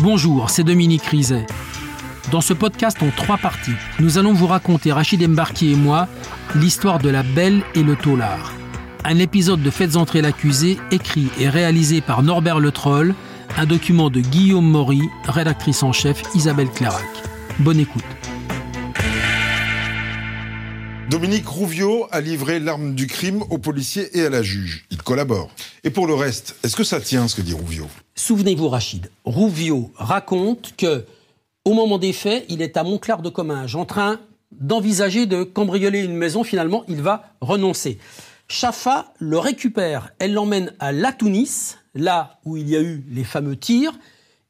Bonjour, c'est Dominique Rizet. Dans ce podcast en trois parties, nous allons vous raconter, Rachid Embarki et moi, l'histoire de la Belle et le Taulard. Un épisode de Faites entrer l'accusé, écrit et réalisé par Norbert Le Troll, un document de Guillaume Maury, rédactrice en chef Isabelle Clarac. Bonne écoute. Dominique Rouvio a livré l'arme du crime aux policiers et à la juge. Et pour le reste, est-ce que ça tient ce que dit Rouvio Souvenez-vous, Rachid, Rouvio raconte que, au moment des faits, il est à Montclar de Comminges, en train d'envisager de cambrioler une maison. Finalement, il va renoncer. Chafa le récupère. Elle l'emmène à La Tunis, là où il y a eu les fameux tirs,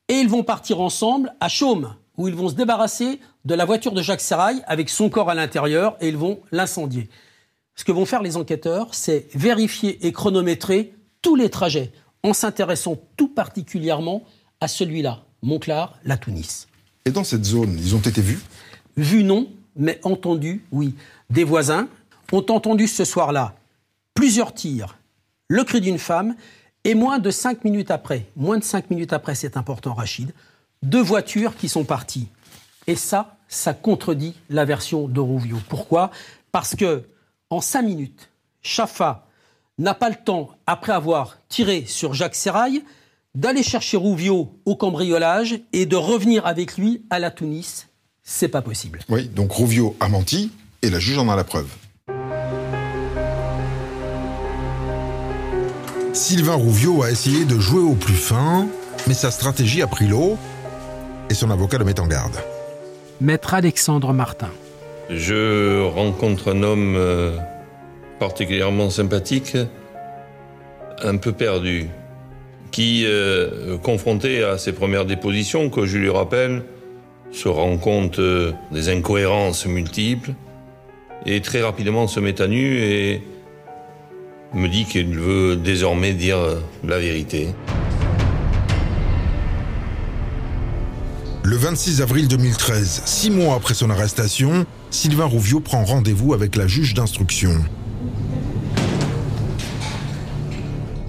et ils vont partir ensemble à Chaume, où ils vont se débarrasser de la voiture de Jacques Serrail avec son corps à l'intérieur et ils vont l'incendier. Ce que vont faire les enquêteurs, c'est vérifier et chronométrer tous les trajets en s'intéressant tout particulièrement à celui-là, Montclar, la Tunis. Et dans cette zone, ils ont été vus? Vus non, mais entendus, oui. Des voisins ont entendu ce soir-là plusieurs tirs, le cri d'une femme, et moins de cinq minutes après, moins de cinq minutes après, c'est important Rachid, deux voitures qui sont parties. Et ça, ça contredit la version de Rouvio. Pourquoi? Parce que en cinq minutes, Chafa n'a pas le temps, après avoir tiré sur Jacques Serrail, d'aller chercher Rouvio au cambriolage et de revenir avec lui à la Tunis. C'est pas possible. Oui, donc Rouvio a menti et la juge en a la preuve. Sylvain Rouvio a essayé de jouer au plus fin, mais sa stratégie a pris l'eau et son avocat le met en garde. Maître Alexandre Martin. Je rencontre un homme euh, particulièrement sympathique, un peu perdu, qui, euh, confronté à ses premières dépositions, que je lui rappelle, se rend compte euh, des incohérences multiples et très rapidement se met à nu et me dit qu'il veut désormais dire la vérité. Le 26 avril 2013, six mois après son arrestation, Sylvain Rouvio prend rendez-vous avec la juge d'instruction.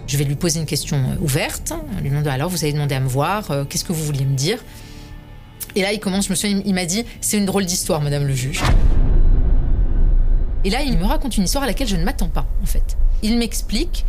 Je vais lui poser une question euh, ouverte, lui demander alors vous avez demandé à me voir, euh, qu'est-ce que vous vouliez me dire? Et là il commence, je me souviens, il m'a dit c'est une drôle d'histoire, madame le juge. Et là il me raconte une histoire à laquelle je ne m'attends pas en fait. Il m'explique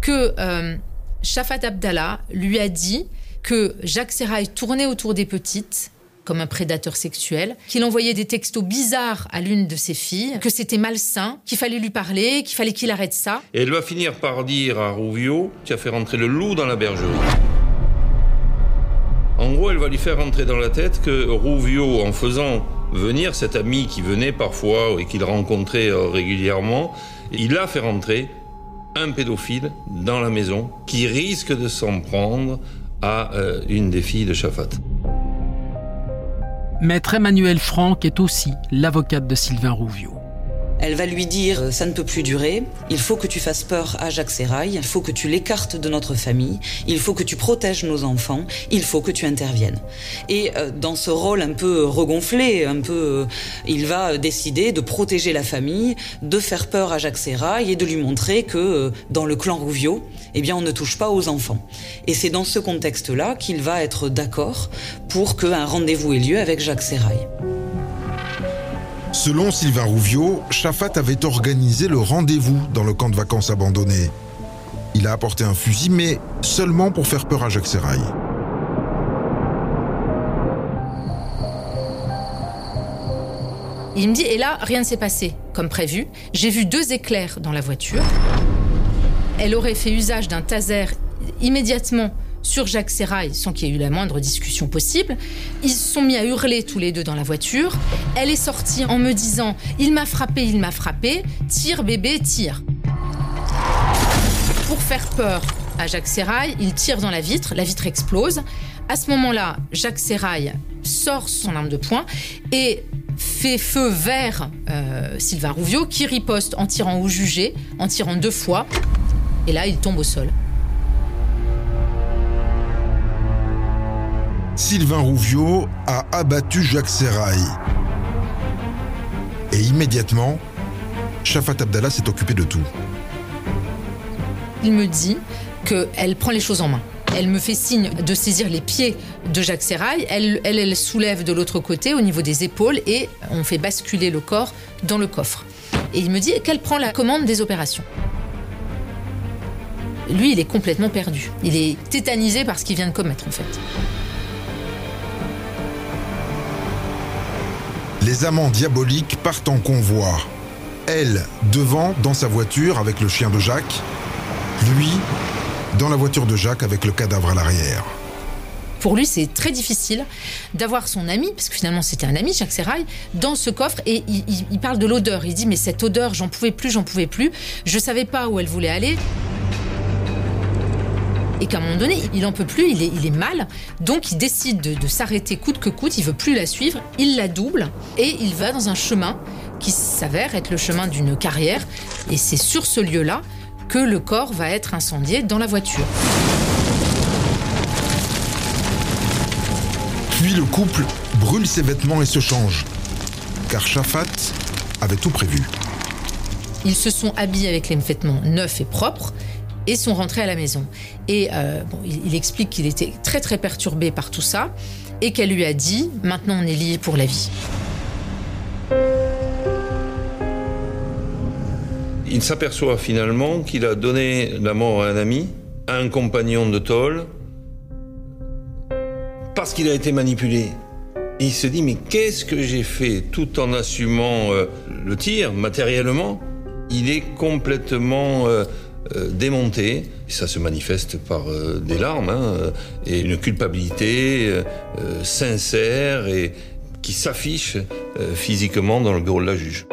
que euh, Shafat Abdallah lui a dit que Jacques Serrail tournait autour des petites comme un prédateur sexuel, qu'il envoyait des textos bizarres à l'une de ses filles, que c'était malsain, qu'il fallait lui parler, qu'il fallait qu'il arrête ça. Et elle va finir par dire à Rouvio Tu as fait rentrer le loup dans la bergerie. En gros, elle va lui faire rentrer dans la tête que Rouvio, en faisant venir cet ami qui venait parfois et qu'il rencontrait euh, régulièrement, il a fait rentrer un pédophile dans la maison qui risque de s'en prendre à euh, une des filles de Chafat. Maître Emmanuel Franck est aussi l'avocate de Sylvain Rouvio. Elle va lui dire euh, ça ne peut plus durer, il faut que tu fasses peur à Jacques Serrail, il faut que tu l'écartes de notre famille, il faut que tu protèges nos enfants, il faut que tu interviennes. Et euh, dans ce rôle un peu regonflé, un peu, euh, il va décider de protéger la famille, de faire peur à Jacques Serrail et de lui montrer que dans le clan Rouvio, eh bien on ne touche pas aux enfants. Et c'est dans ce contexte-là qu'il va être d'accord pour qu'un rendez-vous ait lieu avec Jacques Serrail. Selon Sylvain Rouvio, Chafat avait organisé le rendez-vous dans le camp de vacances abandonné. Il a apporté un fusil, mais seulement pour faire peur à Jacques Serrail. Il me dit, et là, rien ne s'est passé comme prévu. J'ai vu deux éclairs dans la voiture. Elle aurait fait usage d'un taser immédiatement sur Jacques Serrail sans qu'il y ait eu la moindre discussion possible. Ils se sont mis à hurler tous les deux dans la voiture. Elle est sortie en me disant Il m'a frappé, il m'a frappé, tire bébé, tire. Pour faire peur à Jacques Serrail, il tire dans la vitre, la vitre explose. À ce moment-là, Jacques Serrail sort son arme de poing et fait feu vers euh, Sylvain Rouvio qui riposte en tirant au jugé, en tirant deux fois. Et là, il tombe au sol. Sylvain Rouvio a abattu Jacques Serrail. Et immédiatement, Shafat Abdallah s'est occupé de tout. Il me dit qu'elle prend les choses en main. Elle me fait signe de saisir les pieds de Jacques Serrail. Elle, elle, elle soulève de l'autre côté au niveau des épaules et on fait basculer le corps dans le coffre. Et il me dit qu'elle prend la commande des opérations. Lui, il est complètement perdu. Il est tétanisé par ce qu'il vient de commettre, en fait. Les amants diaboliques partent en convoi. Elle, devant, dans sa voiture avec le chien de Jacques. Lui, dans la voiture de Jacques avec le cadavre à l'arrière. Pour lui, c'est très difficile d'avoir son ami, parce que finalement c'était un ami, Jacques Serrail, dans ce coffre et il, il- il parle de l'odeur. Il dit mais cette odeur, j'en pouvais plus, j'en pouvais plus. Je savais pas où elle voulait aller. Et qu'à un moment donné, il en peut plus, il est, il est mal, donc il décide de, de s'arrêter coûte que coûte, il veut plus la suivre, il la double et il va dans un chemin qui s'avère être le chemin d'une carrière. Et c'est sur ce lieu-là que le corps va être incendié dans la voiture. Puis le couple brûle ses vêtements et se change. Car Shafat avait tout prévu. Ils se sont habillés avec les vêtements neufs et propres et sont rentrés à la maison. Et euh, il, explique qu'il était très très perturbé par tout ça et qu'elle lui a dit maintenant on est liés pour la vie. Il s'aperçoit finalement qu'il a donné la mort à un ami, à un compagnon de tôle, parce qu'il a été manipulé. Il se dit, mais qu'est-ce que j'ai fait? Tout en assumant euh, le tir matériellement Il est complètement euh, euh, démonté. Ça se manifeste par euh, des larmes hein, euh, et une culpabilité sincère et qui s'affiche physiquement dans le bureau de la juge.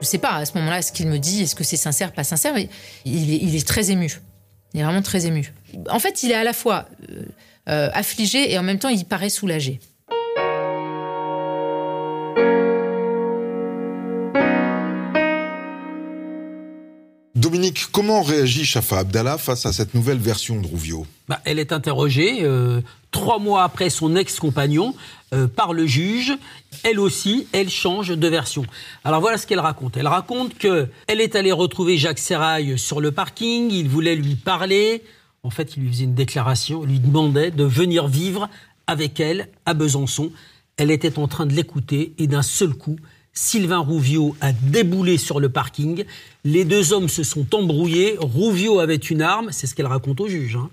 Je sais pas à ce moment-là ce qu'il me dit, est-ce que c'est sincère, pas sincère, mais il est, il est très ému. Il est vraiment très ému. En fait, il est à la fois affligé et en même temps il paraît soulagé. Dominique, comment réagit Shafa Abdallah face à cette nouvelle version de Rouvio Bah, elle est interrogée euh, trois mois après son ex-compagnon euh, par le juge. Elle aussi, elle change de version. Alors voilà ce qu'elle raconte. Elle raconte que elle est allée retrouver Jacques Serrail sur le parking. Il voulait lui parler. En fait, il lui faisait une déclaration. Il lui demandait de venir vivre avec elle à Besançon. Elle était en train de l'écouter et d'un seul coup, Sylvain Rouvio a déboulé sur le parking. Les deux hommes se sont embrouillés. Rouvio avait une arme, c'est ce qu'elle raconte au juge. hein.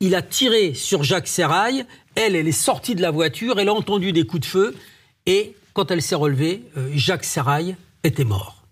Il a tiré sur Jacques Serrail. Elle, elle est sortie de la voiture. Elle a entendu des coups de feu. Et quand elle s'est relevée, euh, Jacques Serrail était mort.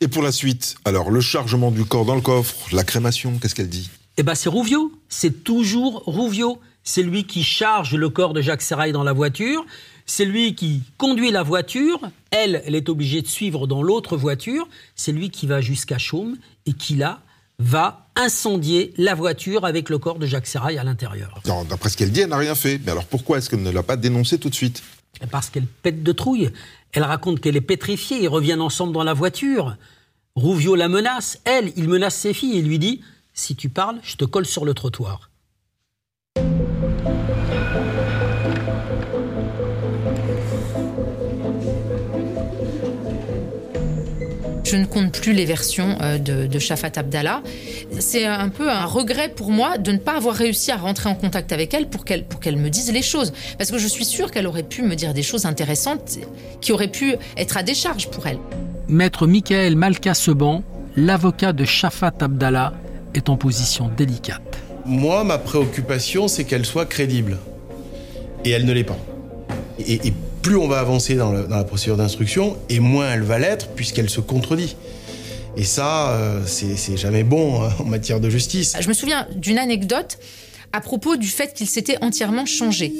Et pour la suite, alors le chargement du corps dans le coffre, la crémation, qu'est-ce qu'elle dit? Eh ben, c'est Rouvio. C'est toujours Rouvio. C'est lui qui charge le corps de Jacques Serrail dans la voiture. C'est lui qui conduit la voiture. Elle, elle est obligée de suivre dans l'autre voiture. C'est lui qui va jusqu'à Chaume et qui, là, va incendier la voiture avec le corps de Jacques Serrail à l'intérieur. D'après ce qu'elle dit, elle n'a rien fait. Mais alors pourquoi est-ce qu'elle ne l'a pas dénoncé tout de suite? Parce qu'elle pète de trouille. Elle raconte qu'elle est pétrifiée. Ils reviennent ensemble dans la voiture. Rouvio la menace. Elle, il menace ses filles et lui dit Si tu parles, je te colle sur le trottoir. Je ne compte plus les versions euh, de, de Shafat Abdallah. C'est un peu un regret pour moi de ne pas avoir réussi à rentrer en contact avec elle pour qu'elle pour qu'elle me dise les choses. Parce que je suis sûre qu'elle aurait pu me dire des choses intéressantes qui auraient pu être à décharge pour elle. Maître Michael Malka-Seban, l'avocat de Shafat Abdallah, est en position délicate. Moi, ma préoccupation, c'est qu'elle soit crédible. Et elle ne l'est pas. Et, et plus on va avancer dans, la procédure d'instruction, et moins elle va l'être, puisqu'elle se contredit. Et ça, euh, c'est jamais bon hein, en matière de justice. Je me souviens d'une anecdote à propos du fait qu'il s'était entièrement changé.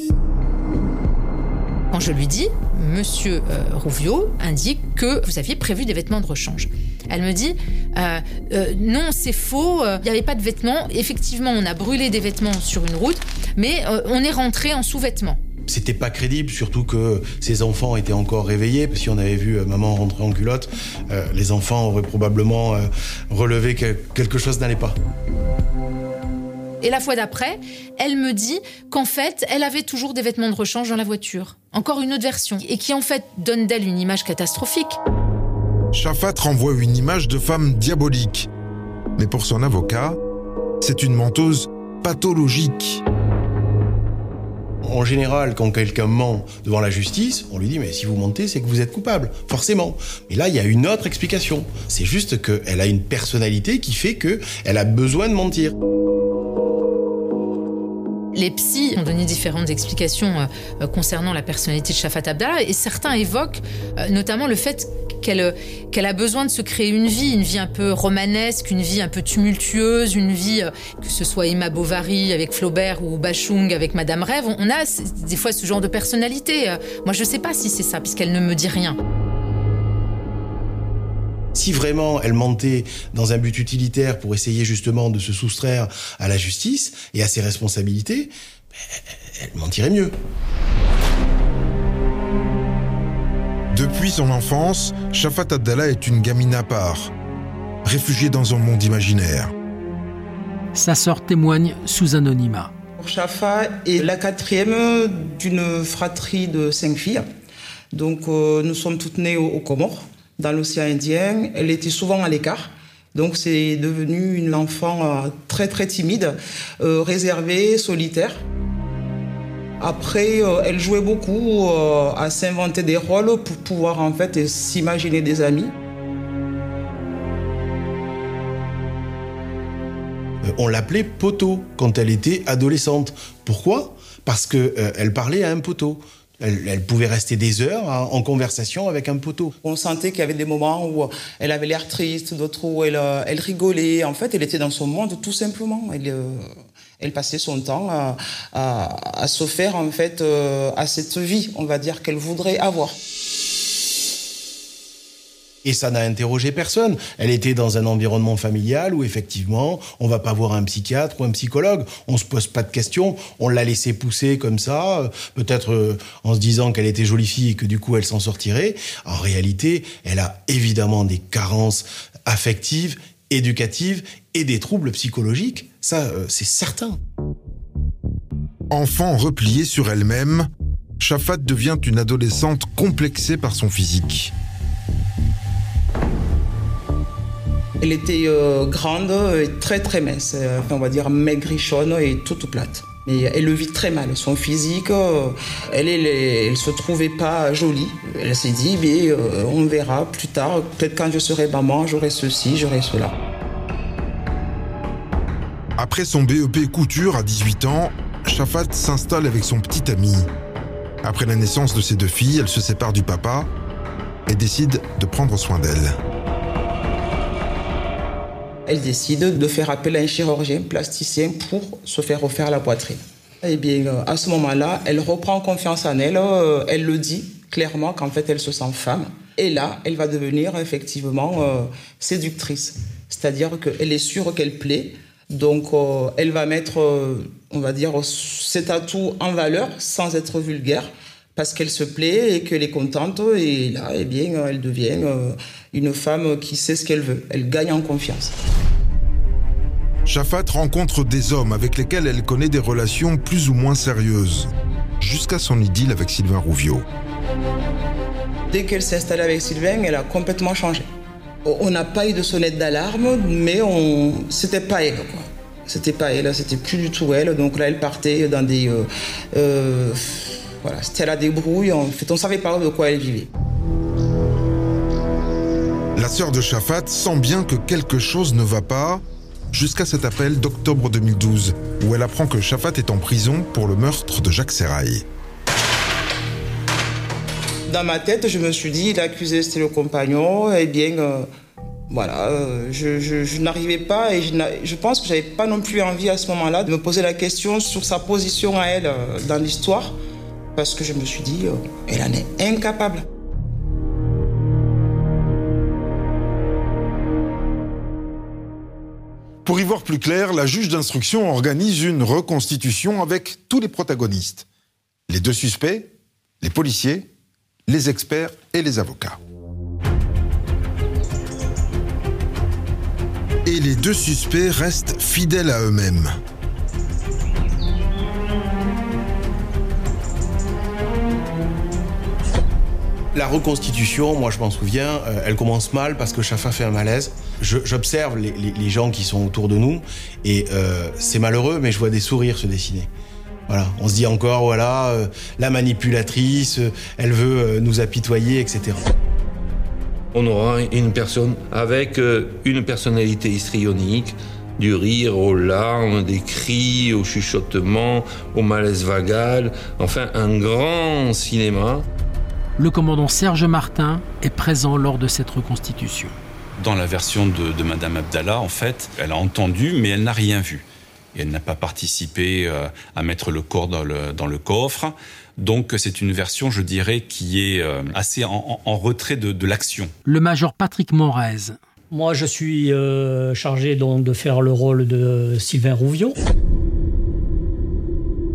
Quand je lui dis, Monsieur euh, Rouvio indique que vous aviez prévu des vêtements de rechange. Elle me dit, euh, euh, non, c'est faux, il n'y avait pas de vêtements. Effectivement, on a brûlé des vêtements sur une route, mais on est rentré en sous-vêtements. C'était pas crédible, surtout que ses enfants étaient encore réveillés. Si on avait vu euh, maman rentrer en culotte, euh, les enfants auraient probablement euh, relevé que quelque chose n'allait pas. Et la fois d'après, elle me dit qu'en fait, elle avait toujours des vêtements de rechange dans la voiture. Encore une autre version. Et qui en fait donne d'elle une image catastrophique. Shafat renvoie une image de femme diabolique. Mais pour son avocat, c'est une menteuse pathologique. En général, quand quelqu'un ment devant la justice, on lui dit mais si vous mentez, c'est que vous êtes coupable, forcément. Mais là, il y a une autre explication. C'est juste qu'elle a une personnalité qui fait qu'elle a besoin de mentir. Les psys ont donné différentes explications euh, concernant la personnalité de Shafat Abdallah et certains évoquent euh, notamment le fait qu'elle qu'elle a besoin de se créer une vie, une vie un peu romanesque, une vie un peu tumultueuse, une vie euh, que ce soit Emma Bovary avec Flaubert ou Bachung avec Madame Rêve. On a des fois ce genre de personnalité. Moi, je ne sais pas si c'est ça, puisqu'elle ne me dit rien. Si vraiment elle mentait dans un but utilitaire pour essayer justement de se soustraire à la justice et à ses responsabilités, ben, elle mentirait mieux. Depuis son enfance, Shafat Abdallah est une gamine à part, réfugiée dans un monde imaginaire. Sa sœur témoigne sous anonymat. Shafa est la quatrième d'une fratrie de cinq filles. Donc euh, nous sommes toutes nées aux Comores dans l'océan Indien. Elle était souvent à l'écart. Donc c'est devenu une enfant euh, très très timide, euh, réservée, solitaire. Après, euh, elle jouait beaucoup à s'inventer des rôles pour pouvoir en fait s'imaginer des amis. On l'appelait poteau quand elle était adolescente. Pourquoi? Parce qu'elle parlait à un poteau. Elle, pouvait rester des heures en conversation avec un poteau. On sentait qu'il y avait des moments où elle avait l'air triste, d'autres où elle, euh, rigolait. En fait, elle était dans son monde tout simplement. Elle, euh, passait son temps à, à, à, se faire en fait euh, à cette vie, on va dire, qu'elle voudrait avoir. Et ça n'a interrogé personne. Elle était dans un environnement familial où effectivement, on va pas voir un psychiatre ou un psychologue. On se pose pas de questions. On l'a laissé pousser comme ça, euh, peut-être euh, en se disant qu'elle était jolie fille et que du coup elle s'en sortirait. En réalité, elle a évidemment des carences affectives, éducatives et des troubles psychologiques. Ça, euh, c'est certain. Enfant repliée sur elle-même, Shafat devient une adolescente complexée par son physique. Elle était euh, grande et très très mince, euh, on va dire maigrichonne et toute plate. Mais elle le vit très mal. Son physique, euh, elle, elle, se trouvait pas jolie. Elle s'est dit, mais on verra plus tard. Peut-être quand je serai maman, j'aurai ceci, j'aurai cela. Après son BEP couture à 18 ans, Shafat s'installe avec son petit ami. Après la naissance de ses deux filles, elle se sépare du papa et décide de prendre soin d'elle elle décide de faire appel à un chirurgien plasticien pour se faire refaire la poitrine. Et eh bien, euh, à ce moment-là, elle reprend confiance en elle. Euh, elle le dit clairement qu'en fait, elle se sent femme. Et là, elle va devenir effectivement euh, séductrice. C'est-à-dire qu'elle est sûre qu'elle plaît. Donc, elle va mettre, on va dire, cet atout en valeur sans être vulgaire parce qu'elle se plaît et qu'elle est contente. Et là, eh bien, elle devient une femme qui sait ce qu'elle veut. Elle gagne en confiance. Shafat rencontre des hommes avec lesquels elle connaît des relations plus ou moins sérieuses, jusqu'à son idylle avec Sylvain Rouviot. Dès qu'elle s'est installée avec Sylvain, elle a complètement changé. On n'a pas eu de sonnette d'alarme, mais on... c'était pas elle. Quoi. C'était pas elle, c'était plus du tout elle. Donc là, elle partait dans des. Euh, euh, voilà, c'était la débrouille. En fait, on savait pas de quoi elle vivait. La sœur de Shafat sent bien que quelque chose ne va pas jusqu'à cet appel d'octobre 2012 où elle apprend que Shafat est en prison pour le meurtre de Jacques Serrail. Dans ma tête, je me suis dit, l'accusé c'était le compagnon, et eh bien euh, voilà, euh, je, n'arrivais pas et je, je pense que j'avais pas non plus envie à ce moment-là de me poser la question sur sa position à elle euh, dans l'histoire parce que je me suis dit, elle en est incapable. Pour y voir plus clair, la juge d'instruction organise une reconstitution avec tous les protagonistes. Les deux suspects, les policiers, les experts et les avocats. Et les deux suspects restent fidèles à eux-mêmes. La reconstitution, moi je m'en souviens, euh, elle commence mal parce que Chafa fait un malaise. J'observe les, gens qui sont autour de nous et euh, c'est malheureux, mais je vois des sourires se dessiner. Voilà, on se dit encore, voilà, euh, la manipulatrice, elle veut nous apitoyer, etc. On aura une personne avec une personnalité histrionique, du rire aux larmes, des cris, au chuchotement, au malaise vagal, enfin un grand cinéma le commandant Serge Martin est présent lors de cette reconstitution. Dans la version de, Madame Abdallah, en fait, elle a entendu, mais elle n'a rien vu. Et elle n'a pas participé euh, à mettre le corps dans le, coffre. Donc c'est une version, je dirais, qui est euh, assez en, retrait de, l'action. Le major Patrick Morez. Moi, je suis euh, chargé donc de faire le rôle de Sylvain Rouvion.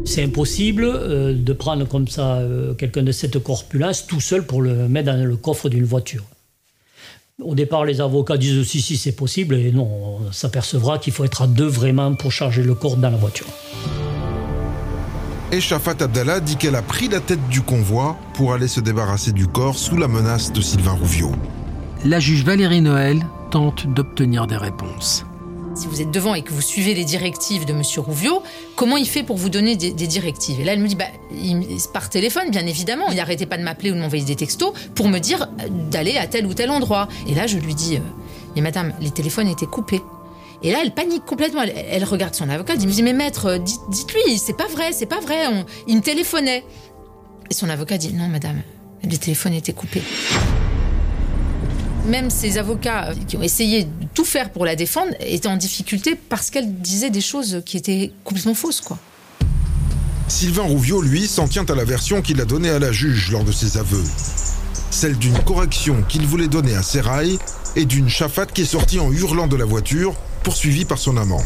C'est impossible euh, de prendre comme ça euh, quelqu'un de cette corpulence tout seul pour le mettre dans le coffre d'une voiture. Au départ, les avocats disent si, si, c'est possible, et non, on s'apercevra qu'il faut être à deux vraiment pour charger le corps dans la voiture. Et Shafat Abdallah dit qu'elle a pris la tête du convoi pour aller se débarrasser du corps sous la menace de Sylvain Rouviot. La juge Valérie Noël tente d'obtenir des réponses si vous êtes devant et que vous suivez les directives de M. Rouviot, comment il fait pour vous donner des, directives? Et là, elle me dit, bah, par téléphone, bien évidemment. Il n'arrêtait pas de m'appeler ou de m'envoyer des textos pour me dire euh, d'aller à tel ou tel endroit. Et là, je lui dis, mais euh, madame, les téléphones étaient coupés. Et là, elle panique complètement. Elle, regarde son avocat, elle me dit, mais maître, euh, dites-lui, c'est pas vrai, c'est pas vrai. il me téléphonait. Et son avocat dit, non, madame, les téléphones étaient coupés. Même ses avocats qui ont essayé de tout faire pour la défendre étaient en difficulté parce qu'elle disait des choses qui étaient complètement fausses, quoi. Sylvain Rouviot, lui, s'en tient à la version qu'il a donnée à la juge lors de ses aveux. Celle d'une correction qu'il voulait donner à Serail et d'une chafate qui est sortie en hurlant de la voiture, poursuivie par son amant.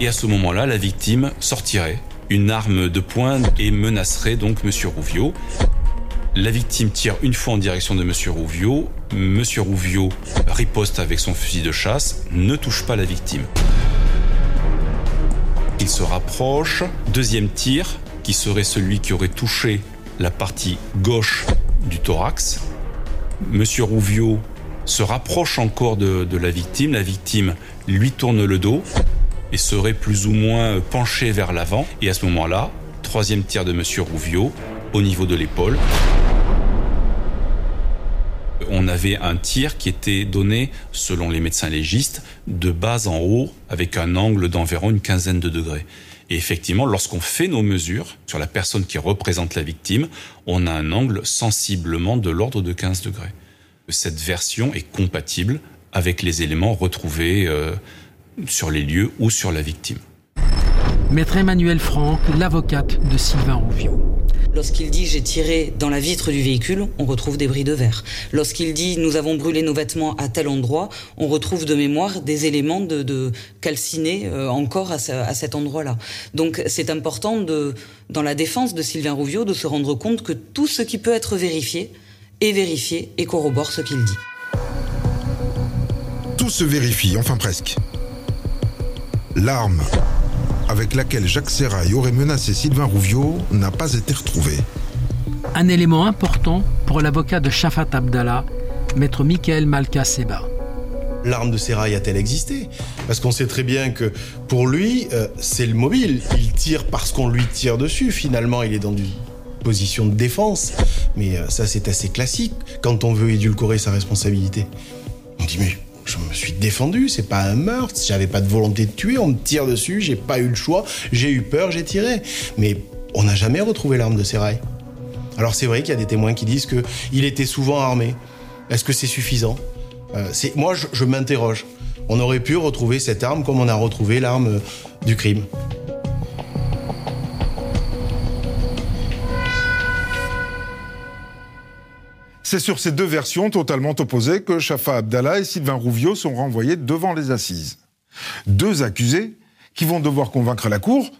Et à ce moment-là, la victime sortirait une arme de poing et menacerait donc Monsieur Rouviot. La victime tire une fois en direction de Monsieur Rouviot. Monsieur Rouviot riposte avec son fusil de chasse, ne touche pas la victime. Il se rapproche. Deuxième tir, qui serait celui qui aurait touché la partie gauche du thorax. Monsieur Rouviot se rapproche encore de la victime. La victime lui tourne le dos et serait plus ou moins penché vers l'avant. Et à ce moment-là, troisième tir de Monsieur Rouviot au niveau de l'épaule. On avait un tir qui était donné, selon les médecins légistes, de bas en haut, avec un angle d'environ une quinzaine de degrés. Et effectivement, lorsqu'on fait nos mesures sur la personne qui représente la victime, on a un angle sensiblement de l'ordre de 15 degrés. Cette version est compatible avec les éléments retrouvés euh, sur les lieux ou sur la victime. Maître Emmanuel Franck, l'avocate de Sylvain Rouviot. Lorsqu'il dit j'ai tiré dans la vitre du véhicule, on retrouve des bris de verre. Lorsqu'il dit nous avons brûlé nos vêtements à tel endroit, on retrouve de mémoire des éléments de, de calcinés euh, encore à, à cet endroit-là. Donc c'est important de, dans la défense de Sylvain Rouviot de se rendre compte que tout ce qui peut être vérifié est vérifié et corrobore ce qu'il dit. Tout se vérifie, enfin presque. L'arme avec laquelle Jacques Serrail aurait menacé Sylvain Rouviot n'a pas été retrouvée. Un élément important pour l'avocat de Shafat Abdallah, maître Michael Malka Seba. L'arme de Serrail a-t-elle existé? Parce qu'on sait très bien que pour lui, euh, c'est le mobile. Il tire parce qu'on lui tire dessus. Finalement, il est dans une position de défense. Mais euh, ça, c'est assez classique quand on veut édulcorer sa responsabilité. On dit, mais je me suis défendu, c'est pas un meurtre, j'avais pas de volonté de tuer, on me tire dessus, j'ai pas eu le choix, j'ai eu peur, j'ai tiré. Mais on n'a jamais retrouvé l'arme de Serail. Alors c'est vrai qu'il y a des témoins qui disent qu'il était souvent armé. Est-ce que c'est suffisant? Euh, Moi, je m'interroge. On aurait pu retrouver cette arme comme on a retrouvé l'arme du crime. C'est sur ces deux versions totalement opposées que Shafa Abdallah et Sylvain Rouviot sont renvoyés devant les assises. Deux accusés qui vont devoir convaincre la Cour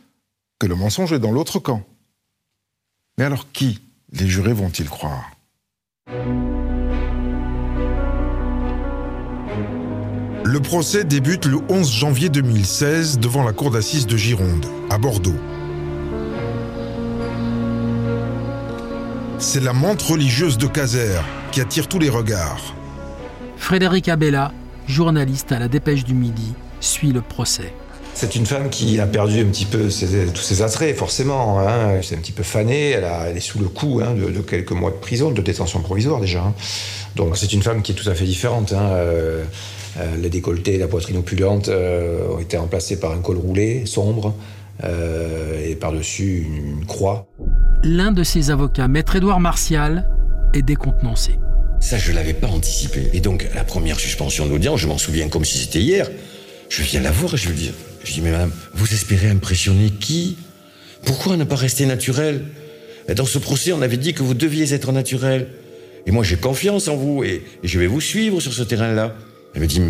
que le mensonge est dans l'autre camp. Mais alors qui les jurés vont-ils croire? Le procès débute le 11 janvier 2016 devant la cour d'assises de Gironde, à Bordeaux. C'est la menthe religieuse de Caser qui attire tous les regards. Frédéric Abella, journaliste à la Dépêche du Midi, suit le procès. C'est une femme qui a perdu un petit peu tous ses attraits, forcément. Hein. C'est un petit peu fanée, elle, elle est sous le coup hein, de, quelques mois de prison, de détention provisoire déjà. Hein. Donc c'est une femme qui est tout à fait différente. Hein. Euh, euh, les décolletés, la poitrine opulente euh, ont été remplacés par un col roulé, sombre, et par-dessus une, une croix. L'un de ses avocats, maître Édouard Martial, est décontenancé. Ça, je ne l'avais pas anticipé. Et donc, la première suspension d'audience, je m'en souviens comme si c'était hier. Je viens la voir et je lui dis, je dis, mais madame, vous espérez impressionner qui? Pourquoi ne pas rester naturel? Dans ce procès, on avait dit que vous deviez être naturel. Et moi, j'ai confiance en vous et, je vais vous suivre sur ce terrain-là. Elle me dit,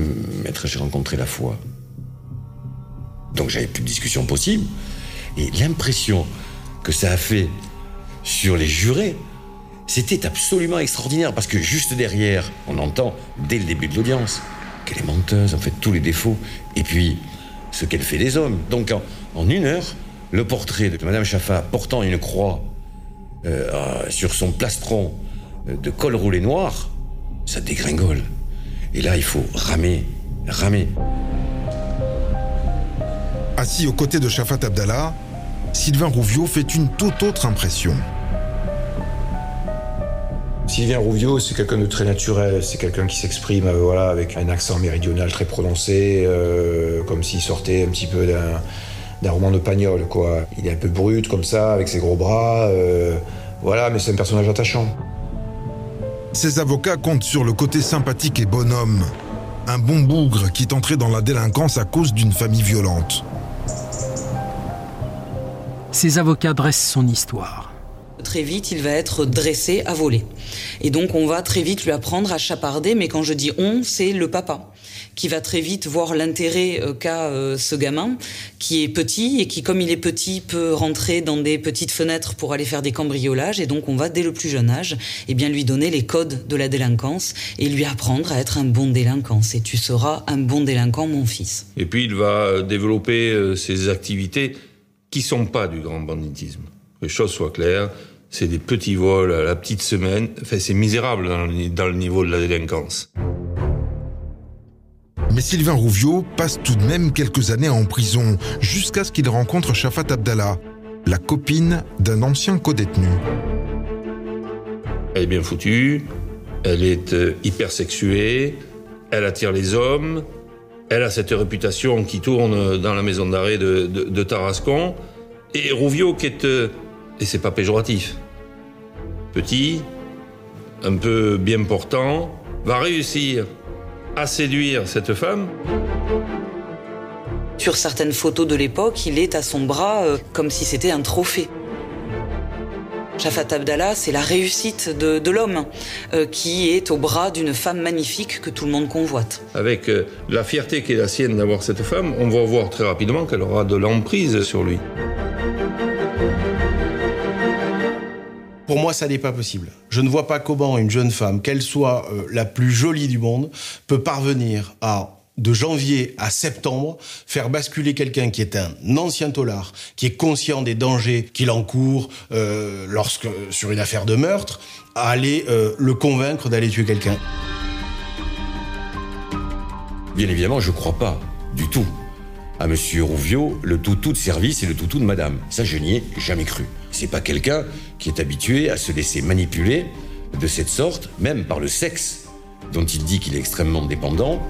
maître, j'ai rencontré la foi. Donc, j'avais plus de discussion possible. Et l'impression que ça a fait sur les jurés, c'était absolument extraordinaire parce que juste derrière, on entend dès le début de l'audience qu'elle est menteuse, en fait, tous les défauts, et puis ce qu'elle fait des hommes. Donc en, une heure, le portrait de Madame Chaffa portant une croix euh, sur son plastron euh, de col roulé noir, ça dégringole. Et là, il faut ramer, ramer. Assis aux côtés de Shafat Abdallah, Sylvain Rouviot fait une toute autre impression. Sylvain Rouviot, c'est quelqu'un de très naturel, c'est quelqu'un qui s'exprime euh, voilà, avec un accent méridional très prononcé, euh, comme s'il sortait un petit peu d'un roman de Pagnol. Quoi. Il est un peu brut comme ça, avec ses gros bras. Euh, voilà, mais c'est un personnage attachant. Ses avocats comptent sur le côté sympathique et bonhomme. Un bon bougre qui est entré dans la délinquance à cause d'une famille violente. Ses avocats dressent son histoire très vite, il va être dressé à voler. Et donc, on va très vite lui apprendre à chaparder, mais quand je dis on, c'est le papa qui va très vite voir l'intérêt euh, qu'a euh, ce gamin, qui est petit et qui, comme il est petit, peut rentrer dans des petites fenêtres pour aller faire des cambriolages. Et donc, on va, dès le plus jeune âge, eh bien, lui donner les codes de la délinquance et lui apprendre à être un bon délinquant. Et tu seras un bon délinquant, mon fils. Et puis, il va développer euh, ses activités qui sont pas du grand banditisme. Les choses soient claires, c'est des petits vols à la petite semaine. Enfin, c'est misérable dans le, niveau de la délinquance. Mais Sylvain Rouviot passe tout de même quelques années en prison, jusqu'à ce qu'il rencontre Shafat Abdallah, la copine d'un ancien codétenu. Elle est bien foutue, elle est euh, hypersexuée, elle attire les hommes, elle a cette réputation qui tourne dans la maison d'arrêt de, Tarascon, et Rouviot qui est... Et c'est pas péjoratif. Petit, un peu bien portant, va réussir à séduire cette femme. Sur certaines photos de l'époque, il est à son bras euh, comme si c'était un trophée. Shafat Abdallah, c'est la réussite de, l'homme euh, qui est au bras d'une femme magnifique que tout le monde convoite. Avec euh, la fierté qui est la sienne d'avoir cette femme, on va voir très rapidement qu'elle aura de l'emprise sur lui. Pour moi, ça n'est pas possible. Je ne vois pas comment une jeune femme, qu'elle soit euh, la plus jolie du monde, peut parvenir à de janvier à septembre, faire basculer quelqu'un qui est un ancien tolard, qui est conscient des dangers qu'il encourt euh, lorsque sur une affaire de meurtre, à aller euh, le convaincre d'aller tuer quelqu'un. Bien évidemment, je ne crois pas du tout à Monsieur Rouviot le toutou de service et le toutou de Madame. Ça, je n'y ai jamais cru. C'est pas quelqu'un qui est habitué à se laisser manipuler de cette sorte, même par le sexe, dont il dit qu'il est extrêmement dépendant.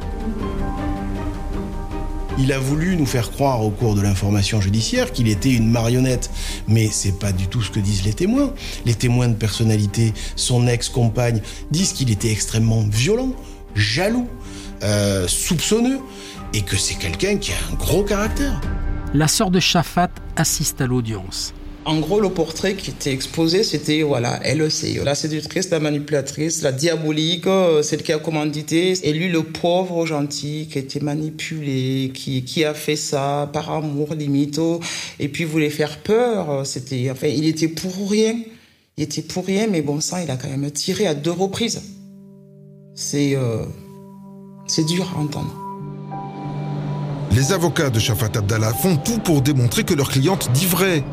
Il a voulu nous faire croire au cours de l'information judiciaire qu'il était une marionnette, mais c'est pas du tout ce que disent les témoins. Les témoins de personnalité, son ex-compagne, disent qu'il était extrêmement violent, jaloux, euh, soupçonneux, et que c'est quelqu'un qui a un gros caractère. La sœur de Shafat assiste à l'audience. En gros, le portrait qui était exposé, c'était voilà, elle c'est la séductrice, la manipulatrice, la diabolique, euh, celle qui a commandité, et lui le pauvre gentil qui était manipulé, qui, qui a fait ça par amour limite, et puis voulait faire peur. C'était, enfin, il était pour rien. Il était pour rien, mais bon sang, il a quand même tiré à deux reprises. C'est, euh, c'est dur à entendre. Les avocats de Shafat Abdallah font tout pour démontrer que leur cliente dit vrai,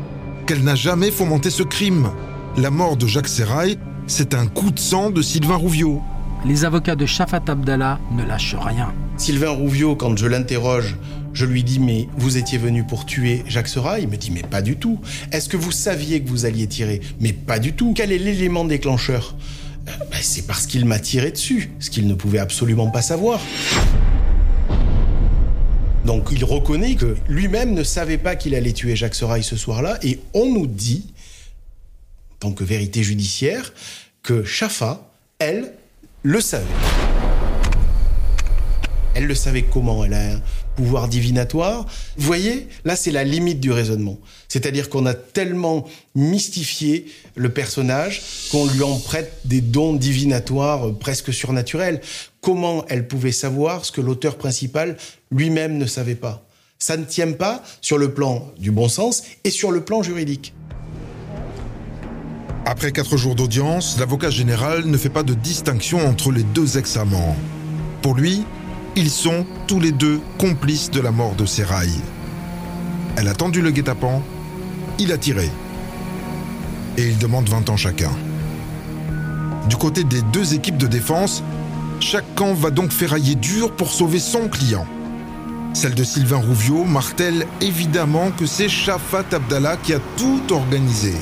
qu'elle n'a jamais fomenté ce crime. La mort de Jacques Serrail, c'est un coup de sang de Sylvain Rouviot. Les avocats de Shafat Abdallah ne lâchent rien. Sylvain Rouviot, quand je l'interroge, je lui dis mais vous étiez venu pour tuer Jacques Serail Il me dit mais pas du tout. Est-ce que vous saviez que vous alliez tirer? Mais pas du tout. Quel est l'élément déclencheur? Euh, ben, C'est parce qu'il m'a tiré dessus, ce qu'il ne pouvait absolument pas savoir. Donc il reconnaît que lui-même ne savait pas qu'il allait tuer Jacques Serail ce soir-là, et on nous dit, en tant que vérité judiciaire, que Chafa, elle, le savait. Elle le savait comment Elle a un pouvoir divinatoire. Vous voyez, là, c'est la limite du raisonnement. C'est-à-dire qu'on a tellement mystifié le personnage qu'on lui en prête des dons divinatoires presque surnaturels. Comment elle pouvait savoir ce que l'auteur principal lui-même ne savait pas? Ça ne tient pas sur le plan du bon sens et sur le plan juridique. Après quatre jours d'audience, l'avocat général ne fait pas de distinction entre les deux ex-amants. Pour lui, ils sont tous les deux complices de la mort de Serail. Elle a tendu le guet-apens, il a tiré. Et il demande 20 ans chacun. Du côté des deux équipes de défense, chaque camp va donc ferrailler dur pour sauver son client. Celle de Sylvain Rouviot martèle évidemment que c'est Shafat Abdallah qui a tout organisé.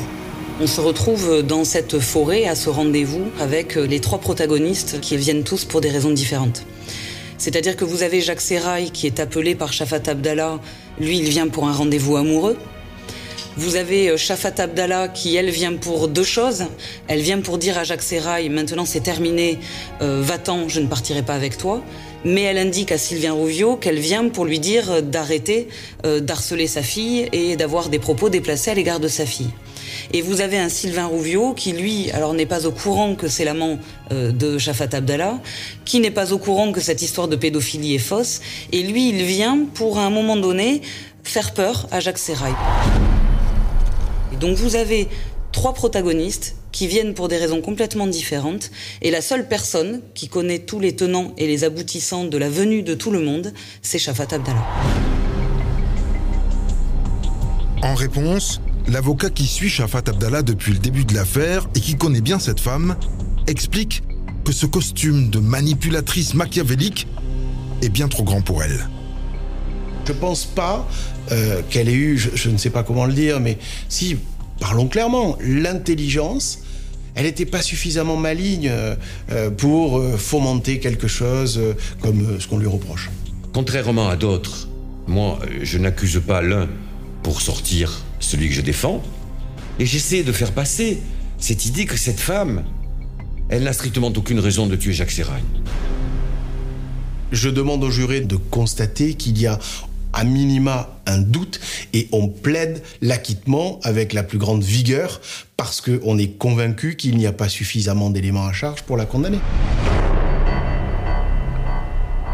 On se retrouve dans cette forêt à ce rendez-vous avec les trois protagonistes qui viennent tous pour des raisons différentes. C'est-à-dire que vous avez Jacques Serrail qui est appelé par Shafat Abdallah. Lui, il vient pour un rendez-vous amoureux. Vous avez euh, Shafat Abdallah qui, elle, vient pour deux choses. Elle vient pour dire à Jacques Serrail, maintenant c'est terminé, euh, va-t'en, je ne partirai pas avec toi. Mais elle indique à Sylvain Rouviot qu'elle vient pour lui dire d'arrêter d'harceler sa fille et d'avoir des propos déplacés à l'égard de sa fille. Et vous avez un Sylvain Rouviot qui, lui, alors n'est pas au courant que c'est l'amant euh, de Shafat Abdallah, qui n'est pas au courant que cette histoire de pédophilie est fausse, et lui, il vient pour, à un moment donné, faire peur à Jacques Serrail. Et donc vous avez trois protagonistes qui viennent pour des raisons complètement différentes, et la seule personne qui connaît tous les tenants et les aboutissants de la venue de tout le monde, c'est Shafat Abdallah. En réponse, L'avocat qui suit Shafat Abdallah depuis le début de l'affaire et qui connaît bien cette femme explique que ce costume de manipulatrice machiavélique est bien trop grand pour elle. Je pense pas euh, qu'elle ait eu, je, ne sais pas comment le dire, mais si, parlons clairement, l'intelligence, elle n'était pas suffisamment maligne euh, euh, pour fomenter quelque chose comme ce qu'on lui reproche. Contrairement à d'autres, moi, je n'accuse pas l'un pour sortir celui que je défends, et j'essaie de faire passer cette idée que cette femme, elle n'a strictement aucune raison de tuer Jacques Serragne. Je demande aux jurés de constater qu'il y a à minima un doute et on plaide l'acquittement avec la plus grande vigueur parce qu'on est convaincu qu'il n'y a pas suffisamment d'éléments à charge pour la condamner.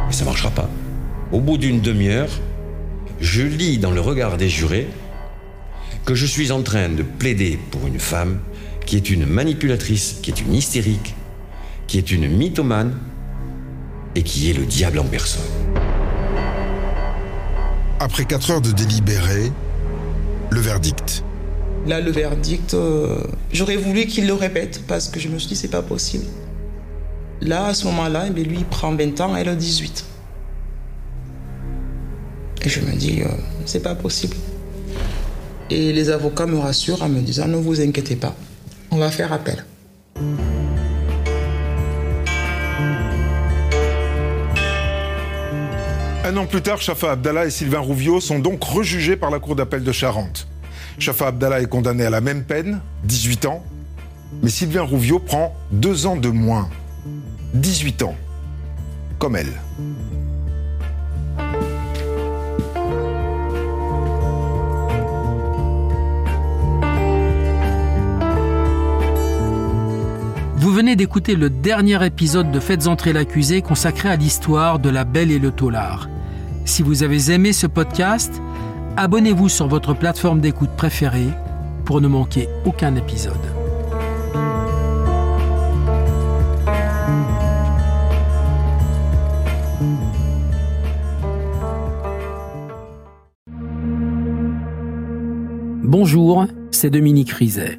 Mais ça ne marchera pas. Au bout d'une demi-heure, je lis dans le regard des jurés que je suis en train de plaider pour une femme qui est une manipulatrice, qui est une hystérique, qui est une mythomane et qui est le diable en personne. Après quatre heures de délibéré, le verdict. Là, le verdict, euh, j'aurais voulu qu'il le répète parce que je me suis dit, c'est pas possible. Là, à ce moment-là, eh lui, il prend 20 ans, elle a 18. Et je me dis, euh, c'est pas possible. Et les avocats me rassurent en me disant ne vous inquiétez pas, on va faire appel. Un an plus tard, Shafa Abdallah et Sylvain Rouviot sont donc rejugés par la Cour d'appel de Charente. Shafa Abdallah est condamné à la même peine, 18 ans, mais Sylvain Rouviot prend deux ans de moins, 18 ans, comme elle. Vous venez d'écouter le dernier épisode de Faites entrer l'accusé consacré à l'histoire de la Belle et le Taulard. Si vous avez aimé ce podcast, abonnez-vous sur votre plateforme d'écoute préférée pour ne manquer aucun épisode. Bonjour, c'est Dominique Rizet.